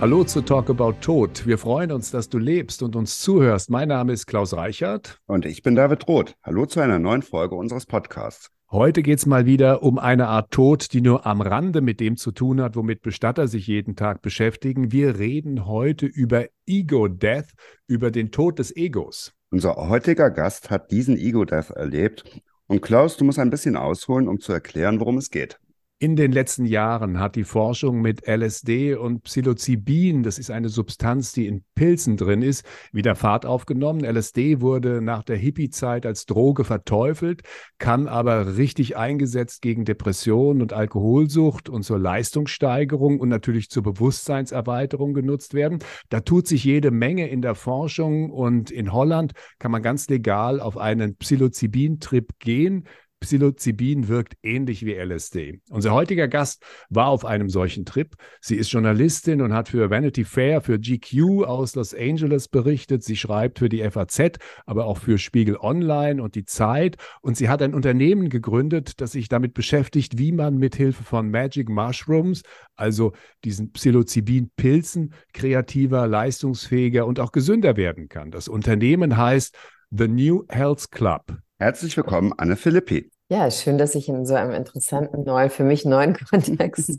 Hallo zu Talk About Tod. Wir freuen uns, dass du lebst und uns zuhörst. Mein Name ist Klaus Reichert. Und ich bin David Roth. Hallo zu einer neuen Folge unseres Podcasts. Heute geht es mal wieder um eine Art Tod, die nur am Rande mit dem zu tun hat, womit Bestatter sich jeden Tag beschäftigen. Wir reden heute über Ego-Death, über den Tod des Egos. Unser heutiger Gast hat diesen Ego-Death erlebt. Und Klaus, du musst ein bisschen ausholen, um zu erklären, worum es geht. In den letzten Jahren hat die Forschung mit LSD und Psilocybin, das ist eine Substanz, die in Pilzen drin ist, wieder Fahrt aufgenommen. LSD wurde nach der Hippie-Zeit als Droge verteufelt, kann aber richtig eingesetzt gegen Depression und Alkoholsucht und zur Leistungssteigerung und natürlich zur Bewusstseinserweiterung genutzt werden. Da tut sich jede Menge in der Forschung und in Holland kann man ganz legal auf einen Psilocybin-Trip gehen. Psilocybin wirkt ähnlich wie LSD. Unser heutiger Gast war auf einem solchen Trip. Sie ist Journalistin und hat für Vanity Fair, für GQ aus Los Angeles berichtet. Sie schreibt für die FAZ, aber auch für Spiegel Online und die Zeit. Und sie hat ein Unternehmen gegründet, das sich damit beschäftigt, wie man mit Hilfe von Magic Mushrooms, also diesen Psilocybin-Pilzen, kreativer, leistungsfähiger und auch gesünder werden kann. Das Unternehmen heißt The New Health Club. Herzlich willkommen, Anne Philippi. Ja, schön, dass ich in so einem interessanten, neuen, für mich neuen Kontext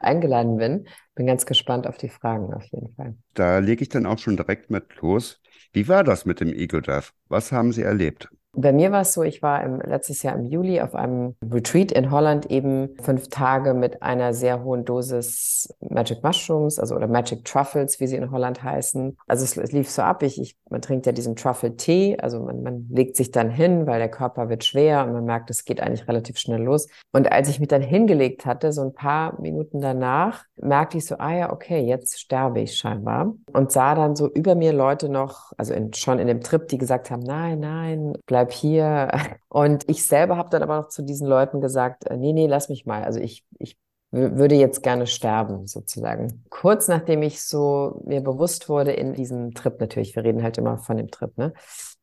eingeladen bin. Bin ganz gespannt auf die Fragen auf jeden Fall. Da lege ich dann auch schon direkt mit los. Wie war das mit dem Ego Death? Was haben Sie erlebt? Bei mir war es so, ich war im, letztes Jahr im Juli auf einem Retreat in Holland eben fünf Tage mit einer sehr hohen Dosis Magic Mushrooms, also oder Magic Truffles, wie sie in Holland heißen. Also es, es lief so ab, ich, ich, man trinkt ja diesen Truffle-Tee, also man, man legt sich dann hin, weil der Körper wird schwer und man merkt, es geht eigentlich relativ schnell los. Und als ich mich dann hingelegt hatte, so ein paar Minuten danach, merkte ich so, ah ja, okay, jetzt sterbe ich scheinbar. Und sah dann so über mir Leute noch, also in, schon in dem Trip, die gesagt haben, nein, nein, bleib bleib hier. Und ich selber habe dann aber noch zu diesen Leuten gesagt, äh, nee, nee, lass mich mal. Also ich, ich würde jetzt gerne sterben, sozusagen. Kurz nachdem ich so mir bewusst wurde in diesem Trip natürlich, wir reden halt immer von dem Trip, ne?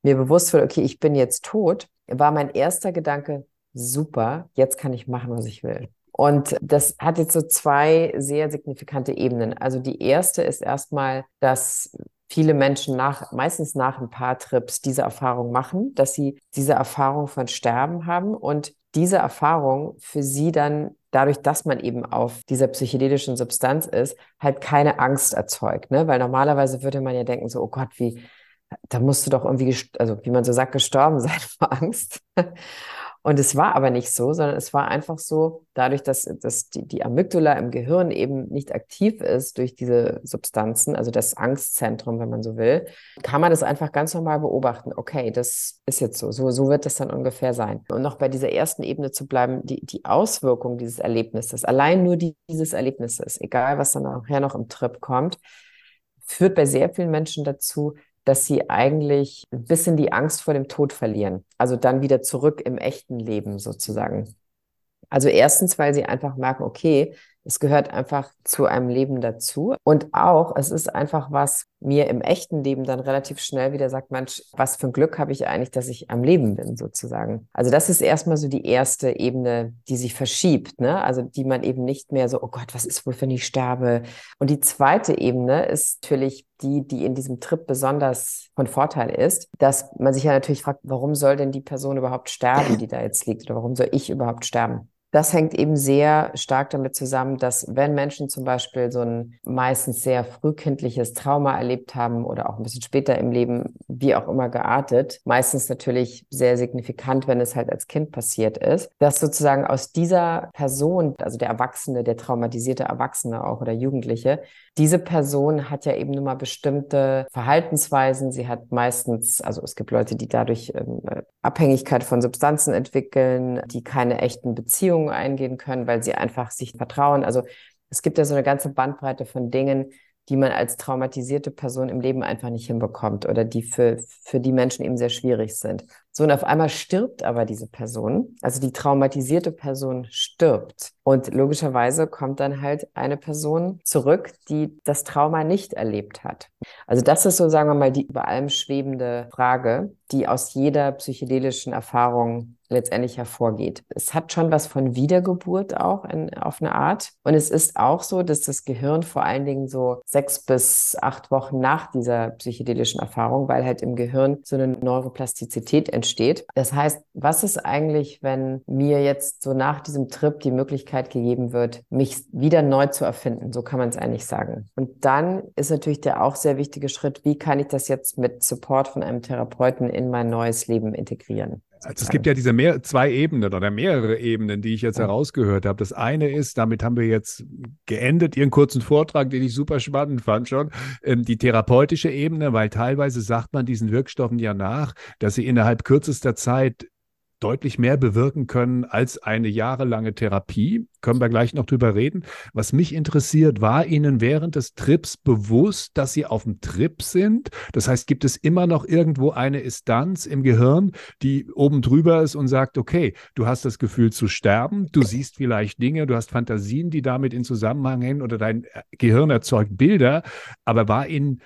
Mir bewusst wurde, okay, ich bin jetzt tot, war mein erster Gedanke, super, jetzt kann ich machen, was ich will. Und das hat jetzt so zwei sehr signifikante Ebenen. Also die erste ist erstmal, dass viele Menschen nach, meistens nach ein paar Trips diese Erfahrung machen, dass sie diese Erfahrung von Sterben haben und diese Erfahrung für sie dann dadurch, dass man eben auf dieser psychedelischen Substanz ist, halt keine Angst erzeugt, ne? Weil normalerweise würde man ja denken so, oh Gott, wie, da musst du doch irgendwie, also wie man so sagt, gestorben sein vor Angst. Und es war aber nicht so, sondern es war einfach so, dadurch, dass, dass die, die Amygdala im Gehirn eben nicht aktiv ist durch diese Substanzen, also das Angstzentrum, wenn man so will, kann man das einfach ganz normal beobachten. Okay, das ist jetzt so, so, so wird das dann ungefähr sein. Und noch bei dieser ersten Ebene zu bleiben, die, die Auswirkung dieses Erlebnisses, allein nur die, dieses Erlebnisses, egal was dann nachher noch im Trip kommt, führt bei sehr vielen Menschen dazu, dass sie eigentlich ein bisschen die Angst vor dem Tod verlieren. Also dann wieder zurück im echten Leben sozusagen. Also erstens, weil sie einfach merken, okay, es gehört einfach zu einem Leben dazu. Und auch, es ist einfach was mir im echten Leben dann relativ schnell wieder sagt, Mensch, was für ein Glück habe ich eigentlich, dass ich am Leben bin, sozusagen. Also das ist erstmal so die erste Ebene, die sich verschiebt, ne? Also die man eben nicht mehr so, oh Gott, was ist wohl, wenn ich sterbe? Und die zweite Ebene ist natürlich die, die in diesem Trip besonders von Vorteil ist, dass man sich ja natürlich fragt, warum soll denn die Person überhaupt sterben, die da jetzt liegt? Oder warum soll ich überhaupt sterben? Das hängt eben sehr stark damit zusammen, dass wenn Menschen zum Beispiel so ein meistens sehr frühkindliches Trauma erlebt haben oder auch ein bisschen später im Leben, wie auch immer geartet, meistens natürlich sehr signifikant, wenn es halt als Kind passiert ist, dass sozusagen aus dieser Person, also der Erwachsene, der traumatisierte Erwachsene auch oder Jugendliche, diese Person hat ja eben nun mal bestimmte Verhaltensweisen. Sie hat meistens, also es gibt Leute, die dadurch ähm, Abhängigkeit von Substanzen entwickeln, die keine echten Beziehungen eingehen können, weil sie einfach sich vertrauen. Also es gibt ja so eine ganze Bandbreite von Dingen, die man als traumatisierte Person im Leben einfach nicht hinbekommt oder die für, für die Menschen eben sehr schwierig sind. So, und auf einmal stirbt aber diese Person, also die traumatisierte Person stirbt. Und logischerweise kommt dann halt eine Person zurück, die das Trauma nicht erlebt hat. Also das ist so, sagen wir mal, die über allem schwebende Frage, die aus jeder psychedelischen Erfahrung letztendlich hervorgeht. Es hat schon was von Wiedergeburt auch in, auf eine Art. Und es ist auch so, dass das Gehirn vor allen Dingen so sechs bis acht Wochen nach dieser psychedelischen Erfahrung, weil halt im Gehirn so eine Neuroplastizität entsteht. Das heißt, was ist eigentlich, wenn mir jetzt so nach diesem Trip die Möglichkeit gegeben wird, mich wieder neu zu erfinden? So kann man es eigentlich sagen. Und dann ist natürlich der auch sehr wichtige Schritt, wie kann ich das jetzt mit Support von einem Therapeuten in mein neues Leben integrieren? Also es gibt ja diese mehr, zwei Ebenen oder mehrere Ebenen, die ich jetzt herausgehört habe. Das eine ist, damit haben wir jetzt geendet, Ihren kurzen Vortrag, den ich super spannend fand schon, ähm, die therapeutische Ebene, weil teilweise sagt man diesen Wirkstoffen ja nach, dass sie innerhalb kürzester Zeit deutlich mehr bewirken können als eine jahrelange Therapie. Können wir gleich noch drüber reden. Was mich interessiert, war Ihnen während des Trips bewusst, dass Sie auf dem Trip sind? Das heißt, gibt es immer noch irgendwo eine Instanz im Gehirn, die oben drüber ist und sagt, okay, du hast das Gefühl zu sterben, du siehst vielleicht Dinge, du hast Fantasien, die damit in Zusammenhang hängen oder dein Gehirn erzeugt Bilder, aber war Ihnen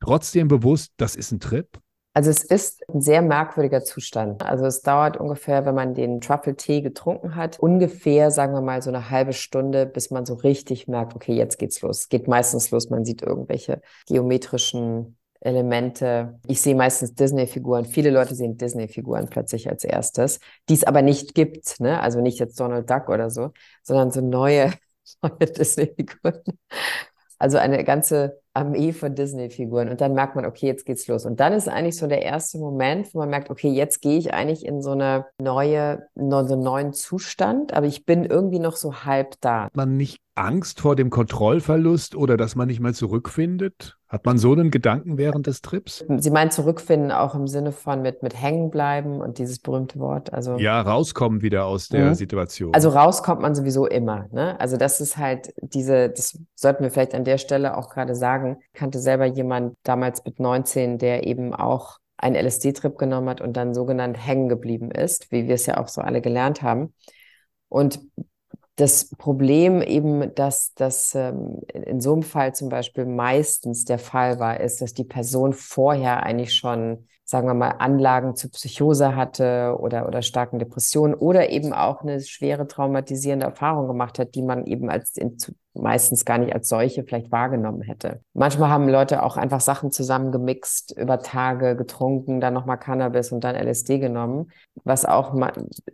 trotzdem bewusst, das ist ein Trip? Also es ist ein sehr merkwürdiger Zustand. Also es dauert ungefähr, wenn man den Truffle-Tee getrunken hat, ungefähr, sagen wir mal, so eine halbe Stunde, bis man so richtig merkt, okay, jetzt geht's los. Es geht meistens los, man sieht irgendwelche geometrischen Elemente. Ich sehe meistens Disney-Figuren. Viele Leute sehen Disney-Figuren plötzlich als erstes, die es aber nicht gibt. Ne? Also nicht jetzt Donald Duck oder so, sondern so neue, neue Disney-Figuren. Also eine ganze Armee von Disney-Figuren. Und dann merkt man, okay, jetzt geht's los. Und dann ist eigentlich so der erste Moment, wo man merkt, okay, jetzt gehe ich eigentlich in so eine neue, so einen neuen Zustand, aber ich bin irgendwie noch so halb da. Man nicht Angst vor dem Kontrollverlust oder dass man nicht mehr zurückfindet? Hat man so einen Gedanken während des Trips? Sie meinen zurückfinden auch im Sinne von mit, mit hängen bleiben und dieses berühmte Wort. Also ja, rauskommen wieder aus der mhm. Situation. Also rauskommt man sowieso immer. Ne? Also das ist halt diese, das sollten wir vielleicht an der Stelle auch gerade sagen. Ich kannte selber jemand damals mit 19, der eben auch einen LSD-Trip genommen hat und dann sogenannt hängen geblieben ist, wie wir es ja auch so alle gelernt haben. Und das Problem eben, dass das ähm, in so einem Fall zum Beispiel meistens der Fall war, ist, dass die Person vorher eigentlich schon, sagen wir mal, Anlagen zur Psychose hatte oder, oder starken Depressionen oder eben auch eine schwere traumatisierende Erfahrung gemacht hat, die man eben als in, meistens gar nicht als solche vielleicht wahrgenommen hätte. Manchmal haben Leute auch einfach Sachen zusammengemixt, über Tage getrunken, dann nochmal Cannabis und dann LSD genommen, was auch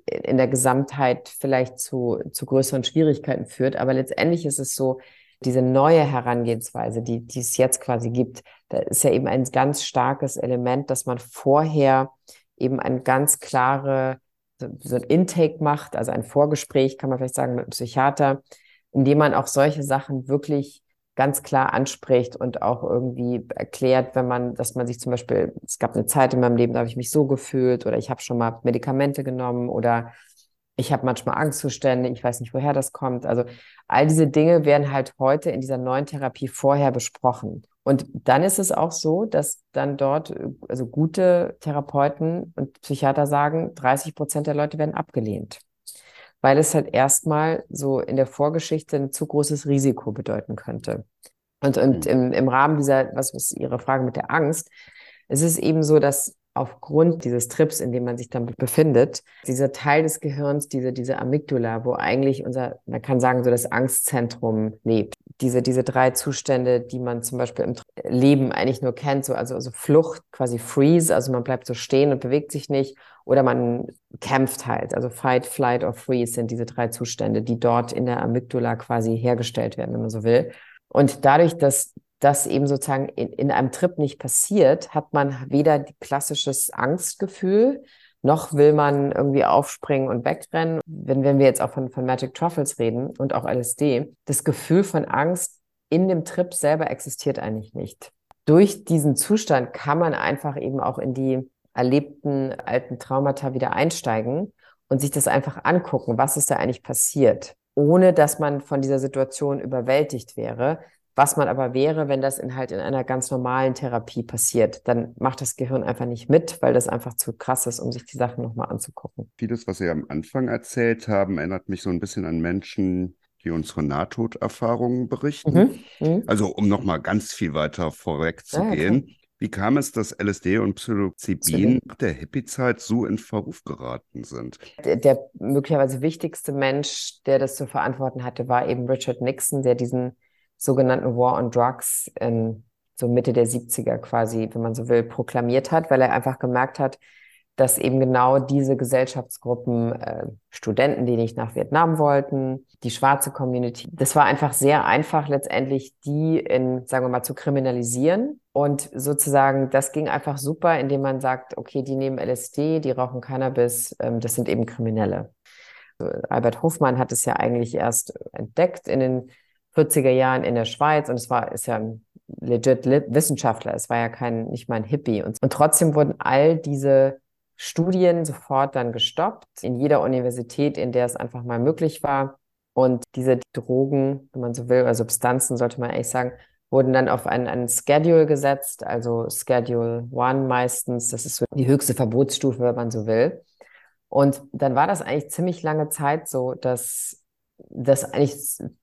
in der Gesamtheit vielleicht zu, zu größeren Schwierigkeiten führt. Aber letztendlich ist es so, diese neue Herangehensweise, die, die es jetzt quasi gibt, da ist ja eben ein ganz starkes Element, dass man vorher eben ein ganz klare so ein Intake macht, also ein Vorgespräch, kann man vielleicht sagen, mit einem Psychiater, indem man auch solche Sachen wirklich ganz klar anspricht und auch irgendwie erklärt, wenn man, dass man sich zum Beispiel, es gab eine Zeit in meinem Leben, da habe ich mich so gefühlt oder ich habe schon mal Medikamente genommen oder ich habe manchmal Angstzustände, ich weiß nicht, woher das kommt. Also all diese Dinge werden halt heute in dieser neuen Therapie vorher besprochen. Und dann ist es auch so, dass dann dort, also gute Therapeuten und Psychiater sagen, 30 Prozent der Leute werden abgelehnt weil es halt erstmal so in der Vorgeschichte ein zu großes Risiko bedeuten könnte. Und, und mhm. im, im Rahmen dieser, was ist Ihre Frage mit der Angst, es ist eben so, dass aufgrund dieses Trips, in dem man sich dann befindet, dieser Teil des Gehirns, diese, diese Amygdala, wo eigentlich unser, man kann sagen, so das Angstzentrum lebt. Diese, diese drei Zustände, die man zum Beispiel im Leben eigentlich nur kennt, so, also, also Flucht, quasi Freeze, also man bleibt so stehen und bewegt sich nicht, oder man kämpft halt. Also Fight, Flight or Freeze sind diese drei Zustände, die dort in der Amygdala quasi hergestellt werden, wenn man so will. Und dadurch, dass das eben sozusagen in, in einem Trip nicht passiert, hat man weder klassisches Angstgefühl, noch will man irgendwie aufspringen und wegrennen. Wenn, wenn wir jetzt auch von, von Magic Truffles reden und auch LSD, das Gefühl von Angst in dem Trip selber existiert eigentlich nicht. Durch diesen Zustand kann man einfach eben auch in die erlebten alten Traumata wieder einsteigen und sich das einfach angucken, was ist da eigentlich passiert, ohne dass man von dieser Situation überwältigt wäre, Was man aber wäre, wenn das in halt in einer ganz normalen Therapie passiert, dann macht das Gehirn einfach nicht mit, weil das einfach zu krass ist, um sich die Sachen nochmal anzugucken. Vieles, was Sie am Anfang erzählt haben, erinnert mich so ein bisschen an Menschen, die unsere Nahtoderfahrungen berichten. Mhm. Mhm. Also um nochmal ganz viel weiter vorweg zu gehen. Okay. Wie kam es, dass LSD und Psilocybin nach der Hippie-Zeit so in Verruf geraten sind? Der, der, möglicherweise wichtigste Mensch, der das zu verantworten hatte, war eben Richard Nixon, der diesen sogenannten War on Drugs in so Mitte der 70er quasi, wenn man so will, proklamiert hat, weil er einfach gemerkt hat, dass eben genau diese Gesellschaftsgruppen, äh, Studenten, die nicht nach Vietnam wollten, die schwarze Community, das war einfach sehr einfach letztendlich, die in, sagen wir mal, zu kriminalisieren. Und sozusagen, das ging einfach super, indem man sagt, okay, die nehmen LSD, die rauchen Cannabis, ähm, das sind eben Kriminelle. Albert Hofmann hat es ja eigentlich erst entdeckt in den 40er Jahren in der Schweiz und es war, ist ja ein legit Wissenschaftler, es war ja kein, nicht mal ein Hippie. Und, und trotzdem wurden all diese Studien sofort dann gestoppt, in jeder Universität, in der es einfach mal möglich war. Und diese Drogen, wenn man so will, oder Substanzen, sollte man eigentlich sagen, wurden dann auf einen, einen Schedule gesetzt, also Schedule One meistens. Das ist so die höchste Verbotsstufe, wenn man so will. Und dann war das eigentlich ziemlich lange Zeit so, dass das eigentlich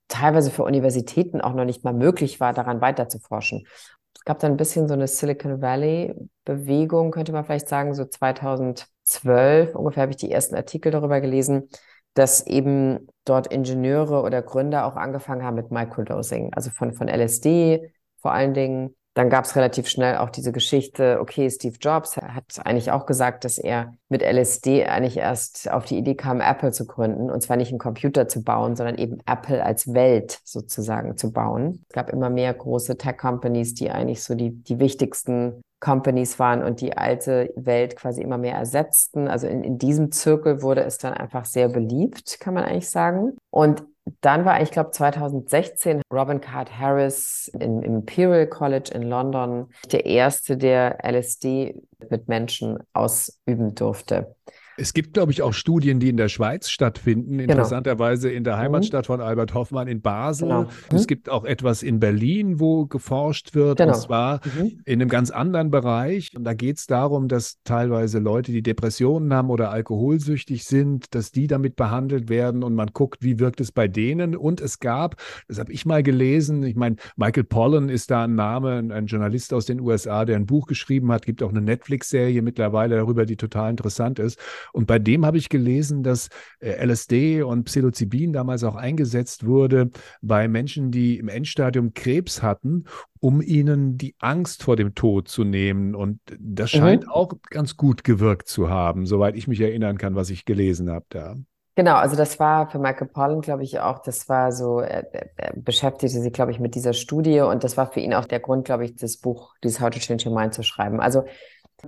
teilweise für Universitäten auch noch nicht mal möglich war, daran weiter zu forschen. Es gab dann ein bisschen so eine Silicon Valley-Bewegung, könnte man vielleicht sagen, so 2012 ungefähr habe ich die ersten Artikel darüber gelesen, dass eben dort Ingenieure oder Gründer auch angefangen haben mit Microdosing, also von, von LSD vor allen Dingen dann gab es relativ schnell auch diese Geschichte, okay, Steve Jobs hat eigentlich auch gesagt, dass er mit LSD eigentlich erst auf die Idee kam, Apple zu gründen. Und zwar nicht einen Computer zu bauen, sondern eben Apple als Welt sozusagen zu bauen. Es gab immer mehr große Tech-Companies, die eigentlich so die, die wichtigsten Companies waren und die alte Welt quasi immer mehr ersetzten. Also in, in diesem Zirkel wurde es dann einfach sehr beliebt, kann man eigentlich sagen. Und dann war, ich glaube, 2016 Robin Card Harris im Imperial College in London der erste, der LSD mit Menschen ausüben durfte. Es gibt, glaube ich, auch Studien, die in der Schweiz stattfinden. Genau. Interessanterweise in der mhm. Heimatstadt von Albert Hoffmann in Basel. Genau. Mhm. Es gibt auch etwas in Berlin, wo geforscht wird, genau. und zwar mhm. in einem ganz anderen Bereich. Und da geht es darum, dass teilweise Leute, die Depressionen haben oder alkoholsüchtig sind, dass die damit behandelt werden und man guckt, wie wirkt es bei denen. Und es gab, das habe ich mal gelesen, ich meine, Michael Pollan ist da ein Name, ein Journalist aus den USA, der ein Buch geschrieben hat, gibt auch eine Netflix-Serie mittlerweile darüber, die total interessant ist. Und bei dem habe ich gelesen, dass äh, LSD und Psilocybin damals auch eingesetzt wurde bei Menschen, die im Endstadium Krebs hatten, um ihnen die Angst vor dem Tod zu nehmen. Und das mhm. scheint mhm. auch ganz gut gewirkt zu haben, soweit ich mich erinnern kann, was ich gelesen habe da. Genau, also das war für Michael Pollan, glaube ich, auch, das war so, er, er beschäftigte sich, glaube ich, mit dieser Studie und das war für ihn auch der Grund, glaube ich, das Buch, dieses How to Change Your Mind zu schreiben. Also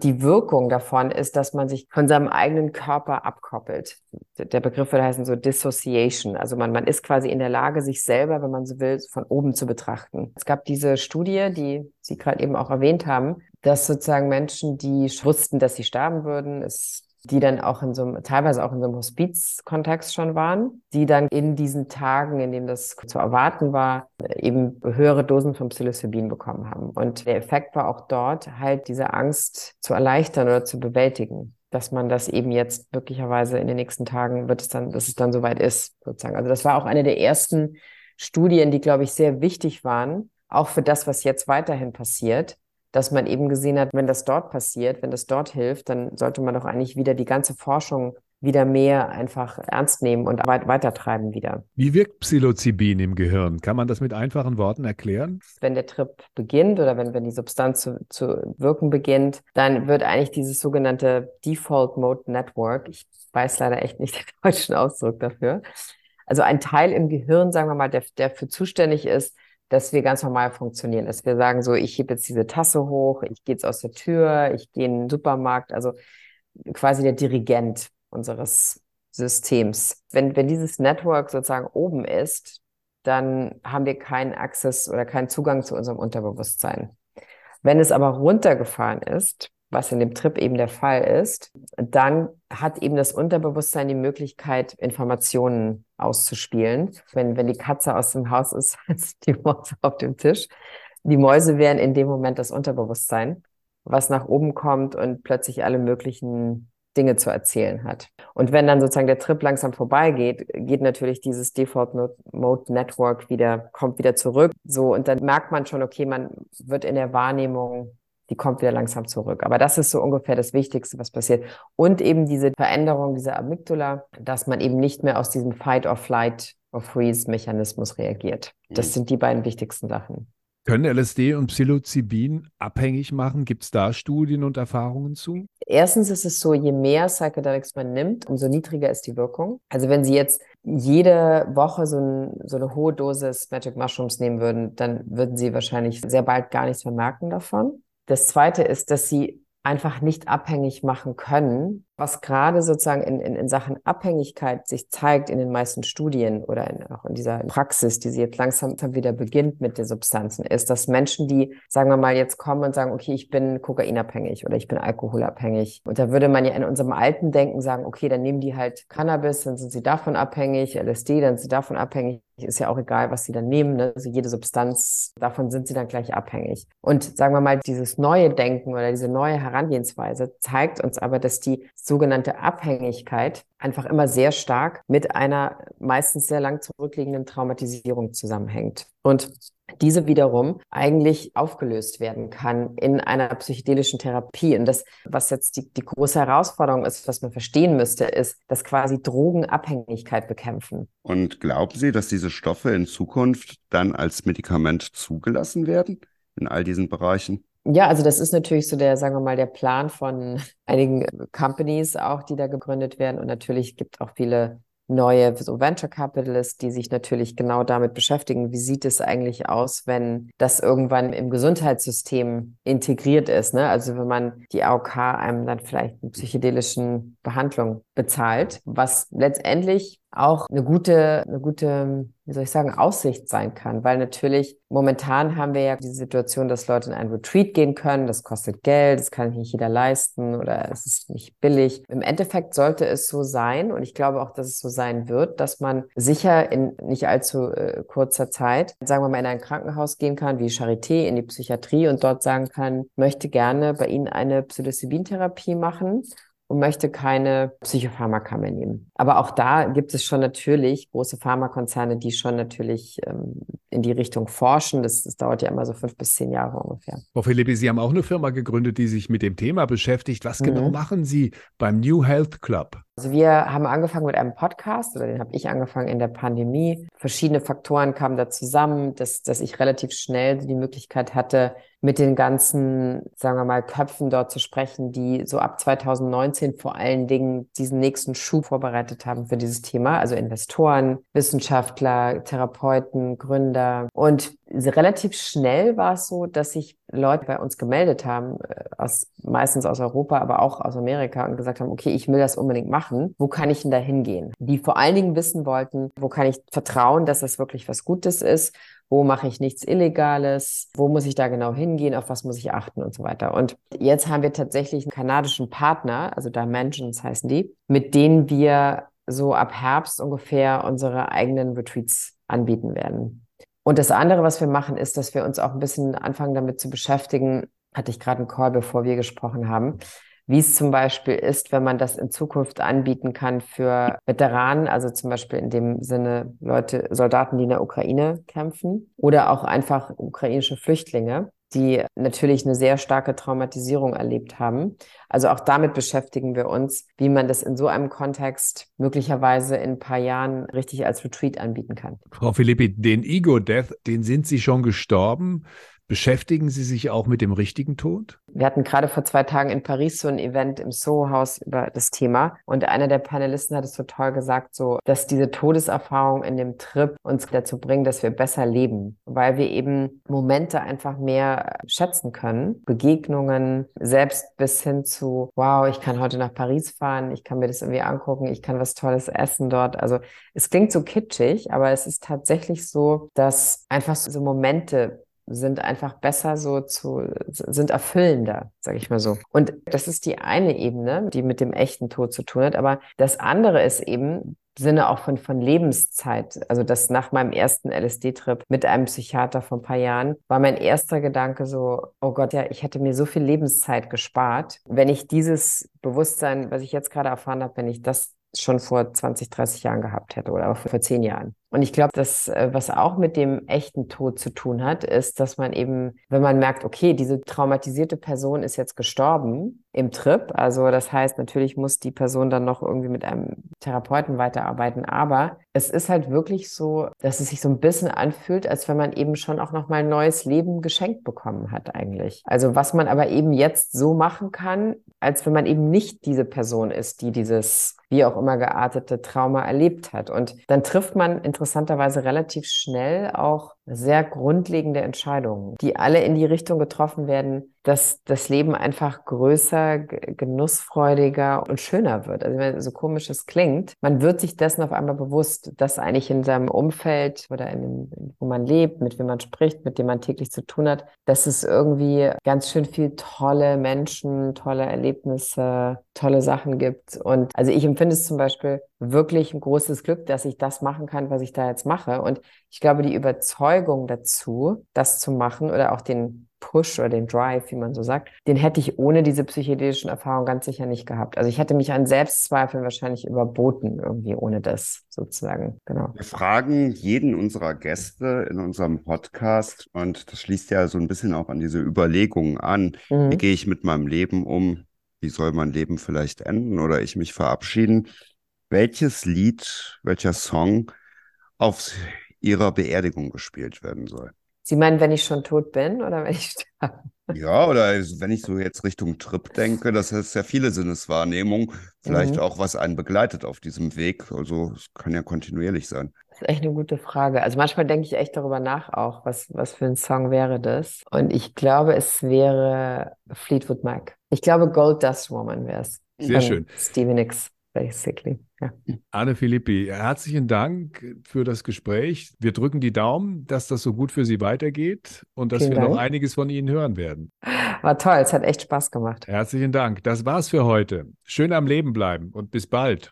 die Wirkung davon ist, dass man sich von seinem eigenen Körper abkoppelt. Der Begriff würde heißen so Dissociation. Also man, man ist quasi in der Lage, sich selber, wenn man so will, von oben zu betrachten. Es gab diese Studie, die Sie gerade eben auch erwähnt haben, dass sozusagen Menschen, die wussten, dass sie sterben würden, es die dann auch in so einem, teilweise auch in so einem Hospizkontext schon waren, die dann in diesen Tagen, in denen das zu erwarten war, eben höhere Dosen von Psilocybin bekommen haben. Und der Effekt war auch dort, halt diese Angst zu erleichtern oder zu bewältigen dass man das eben jetzt möglicherweise in den nächsten Tagen wird es dann, dass es dann soweit ist, sozusagen. Also das war auch eine der ersten Studien, die, glaube ich, sehr wichtig waren, auch für das, was jetzt weiterhin passiert, dass man eben gesehen hat, wenn das dort passiert, wenn das dort hilft, dann sollte man doch eigentlich wieder die ganze Forschung wieder mehr einfach ernst nehmen und weitertreiben wieder. Wie wirkt Psilocybin im Gehirn? Kann man das mit einfachen Worten erklären? Wenn der Trip beginnt oder wenn, wenn die Substanz zu, zu wirken beginnt, dann wird eigentlich dieses sogenannte Default Mode Network, ich weiß leider echt nicht den deutschen Ausdruck dafür, also ein Teil im Gehirn, sagen wir mal, der, der für zuständig ist, dass wir ganz normal funktionieren, dass wir sagen so, ich hebe jetzt diese Tasse hoch, ich gehe jetzt aus der Tür, ich gehe in den Supermarkt, also quasi der Dirigent unseres Systems. Wenn, wenn dieses Network sozusagen oben ist, dann haben wir keinen Access oder keinen Zugang zu unserem Unterbewusstsein. Wenn es aber runtergefahren ist, was in dem Trip eben der Fall ist, dann hat eben das Unterbewusstsein die Möglichkeit, Informationen auszuspielen. Wenn, wenn die Katze aus dem Haus ist, ist die Maus auf dem Tisch. Die Mäuse wären in dem Moment das Unterbewusstsein, was nach oben kommt und plötzlich alle möglichen Dinge zu erzählen hat. Und wenn dann sozusagen der Trip langsam vorbeigeht, geht natürlich dieses Default Mode Network wieder, kommt wieder zurück. So, und dann merkt man schon, okay, man wird in der Wahrnehmung die kommt wieder langsam zurück. Aber das ist so ungefähr das Wichtigste, was passiert. Und eben diese Veränderung dieser Amygdala, dass man eben nicht mehr aus diesem Fight or Flight or Freeze Mechanismus reagiert. Das mhm. sind die beiden wichtigsten Sachen. Können LSD und Psilocybin abhängig machen? Gibt es da Studien und Erfahrungen zu? Erstens ist es so, je mehr Psychedelics man nimmt, umso niedriger ist die Wirkung. Also wenn Sie jetzt jede Woche so, ein, so eine hohe Dosis Magic Mushrooms nehmen würden, dann würden Sie wahrscheinlich sehr bald gar nichts mehr merken davon. Das Zweite ist, dass Sie einfach nicht abhängig machen können, was gerade sozusagen in, in, in Sachen Abhängigkeit sich zeigt in den meisten Studien oder in, auch in dieser Praxis, die sie jetzt langsam wieder beginnt mit den Substanzen, ist, dass Menschen, die, sagen wir mal, jetzt kommen und sagen, okay, ich bin kokainabhängig oder ich bin alkoholabhängig. Und da würde man ja in unserem alten Denken sagen, okay, dann nehmen die halt Cannabis, dann sind sie davon abhängig, LSD, dann sind sie davon abhängig. Ist ja auch egal, was sie dann nehmen. Ne? Also jede Substanz, davon sind sie dann gleich abhängig. Und sagen wir mal, dieses neue Denken oder diese neue Herangehensweise zeigt uns aber, dass die sogenannte Abhängigkeit einfach immer sehr stark mit einer meistens sehr lang zurückliegenden Traumatisierung zusammenhängt. Und diese wiederum eigentlich aufgelöst werden kann in einer psychedelischen Therapie. Und das, was jetzt die, die große Herausforderung ist, was man verstehen müsste, ist, dass quasi Drogenabhängigkeit bekämpfen. Und glauben Sie, dass diese Stoffe in Zukunft dann als Medikament zugelassen werden in all diesen Bereichen? Ja, also das ist natürlich so der, sagen wir mal, der Plan von einigen Companies auch, die da gegründet werden. Und natürlich gibt auch viele neue so Venture Capitalists, die sich natürlich genau damit beschäftigen, wie sieht es eigentlich aus, wenn das irgendwann im Gesundheitssystem integriert ist. Ne? Also wenn man die AOK einem dann vielleicht eine psychedelischen Behandlung bezahlt, was letztendlich auch eine gute, eine gute, wie soll ich sagen, Aussicht sein kann. Weil natürlich momentan haben wir ja die Situation, dass Leute in ein Retreat gehen können. Das kostet Geld, das kann nicht jeder leisten oder es ist nicht billig. Im Endeffekt sollte es so sein und ich glaube auch, dass es so sein wird, dass man sicher in nicht allzu äh, kurzer Zeit, sagen wir mal, in ein Krankenhaus gehen kann, wie Charité, in die Psychiatrie und dort sagen kann, möchte gerne bei Ihnen eine Psilocybin-Therapie machen und möchte keine Psychopharmaka mehr nehmen. Aber auch da gibt es schon natürlich große Pharmakonzerne, die schon natürlich ähm, in die Richtung forschen. Das, das, dauert ja immer so fünf bis zehn Jahre ungefähr. Frau Philippi, Sie haben auch eine Firma gegründet, die sich mit dem Thema beschäftigt. Was genau mhm. genau machen Sie beim New Health Club? Also wir haben angefangen mit einem Podcast, oder den habe ich angefangen in der Pandemie. Verschiedene Faktoren kamen da zusammen, dass, dass ich relativ schnell die Möglichkeit hatte, mit den ganzen, sagen wir mal, Köpfen dort zu sprechen, die so ab 2019 vor allen Dingen diesen nächsten Schub vorbereitet haben für dieses Thema. Also Investoren, Wissenschaftler, Therapeuten, Gründer. Und relativ schnell war es so, dass sich Leute bei uns gemeldet haben, äh, aus, meistens aus Europa, aber auch aus Amerika und gesagt haben, okay, ich will das unbedingt machen. Wo kann ich denn da hingehen? Die vor allen Dingen wissen wollten, wo kann ich vertrauen, dass das wirklich was Gutes ist? Wo mache ich nichts Illegales? Wo muss ich da genau hingehen? Auf was muss ich achten und so weiter? Und jetzt haben wir tatsächlich einen kanadischen Partner, also Dimensions heißen die, mit denen wir so ab Herbst ungefähr unsere eigenen Retreats anbieten werden. Und das andere, was wir machen, ist, dass wir uns auch ein bisschen anfangen damit zu beschäftigen, hatte ich gerade einen Call, bevor wir gesprochen haben, wie es zum Beispiel ist, wenn man das in Zukunft anbieten kann für Veteranen, also zum Beispiel in dem Sinne Leute, Soldaten, die in der Ukraine kämpfen oder auch einfach ukrainische Flüchtlinge, die natürlich eine sehr starke Traumatisierung erlebt haben. Also auch damit beschäftigen wir uns, wie man das in so einem Kontext möglicherweise in ein paar Jahren richtig als Retreat anbieten kann. Frau Philippi, den Ego-Death, den sind Sie schon gestorben. Beschäftigen Sie sich auch mit dem richtigen Tod? Wir hatten gerade vor zwei Tagen in Paris so ein Event im Soho-Haus über das Thema. Und einer der Panelisten hat es so toll gesagt, so, dass diese Todeserfahrung in dem Trip uns dazu bringen, dass wir besser leben, weil wir eben Momente einfach mehr schätzen können. Begegnungen, selbst bis hin zu, wow, ich kann heute nach Paris fahren, ich kann mir das irgendwie angucken, ich kann was Tolles essen dort. Also es klingt so kitschig, aber es ist tatsächlich so, dass einfach so Momente sind einfach besser so zu, sind erfüllender, sage ich mal so. Und das ist die eine Ebene, die mit dem echten Tod zu tun hat. Aber das andere ist eben, Sinne auch von, von Lebenszeit. Also das nach meinem ersten LSD-Trip mit einem Psychiater vor ein paar Jahren war mein erster Gedanke so, oh Gott, ja, ich hätte mir so viel Lebenszeit gespart, wenn ich dieses Bewusstsein, was ich jetzt gerade erfahren habe, wenn ich das schon vor 20, 30 Jahren gehabt hätte oder vor, vor zehn Jahren. Und ich glaube, dass äh, was auch mit dem echten Tod zu tun hat, ist, dass man eben, wenn man merkt, okay, diese traumatisierte Person ist jetzt gestorben im Trip, also das heißt, natürlich muss die Person dann noch irgendwie mit einem Therapeuten weiterarbeiten, aber es ist halt wirklich so, dass es sich so ein bisschen anfühlt, als wenn man eben schon auch nochmal ein neues Leben geschenkt bekommen hat eigentlich. Also was man aber eben jetzt so machen kann, als wenn man eben nicht diese Person ist, die dieses wie auch immer geartete Trauma erlebt hat. Und dann trifft man interessanterweise relativ schnell auch sehr grundlegende Entscheidungen, die alle in die Richtung getroffen werden, dass das Leben einfach größer, genussfreudiger und schöner wird. Also wenn so komisch es klingt, man wird sich dessen auf einmal bewusst, dass eigentlich in seinem Umfeld oder in dem, wo man lebt, mit wem man spricht, mit dem man täglich zu tun hat, dass es irgendwie ganz schön viel tolle Menschen, tolle Erlebnisse, tolle Sachen gibt. Und also ich empfinde es zum Beispiel wirklich ein großes Glück, dass ich das machen kann, was ich da jetzt mache. Und ich glaube, die Überzeugung dazu, das zu machen oder auch den Push oder den Drive, wie man so sagt, den hätte ich ohne diese psychedelischen Erfahrungen ganz sicher nicht gehabt. Also ich hätte mich an Selbstzweifeln wahrscheinlich überboten irgendwie ohne das sozusagen. Genau. Wir fragen jeden unserer Gäste in unserem Podcast und das schließt ja so ein bisschen auch an diese Überlegungen an. Mhm. Wie gehe ich mit meinem Leben um? Wie soll mein Leben vielleicht enden oder ich mich verabschieden? welches Lied, welcher Song auf Ihrer Beerdigung gespielt werden soll. Sie meinen, wenn ich schon tot bin oder wenn ich sterbe? Ja, oder wenn ich so jetzt Richtung Trip denke, das ist ja viele Sinneswahrnehmungen, vielleicht mhm. auch was einen begleitet auf diesem Weg. Also es kann ja kontinuierlich sein. Das ist echt eine gute Frage. Also manchmal denke ich echt darüber nach auch, was, was für ein Song wäre das. Und ich glaube, es wäre Fleetwood Mac. Ich glaube, Gold Dust Woman wäre es. Sehr schön. Stevie Nicks basically. Ja. Anne Philippi, herzlichen Dank für das Gespräch. Wir drücken die Daumen, dass das so gut für Sie weitergeht und dass Vielen wir Dank. noch einiges von Ihnen hören werden. War toll, es hat echt Spaß gemacht. Herzlichen Dank. Das war's für heute. Schön am Leben bleiben und bis bald.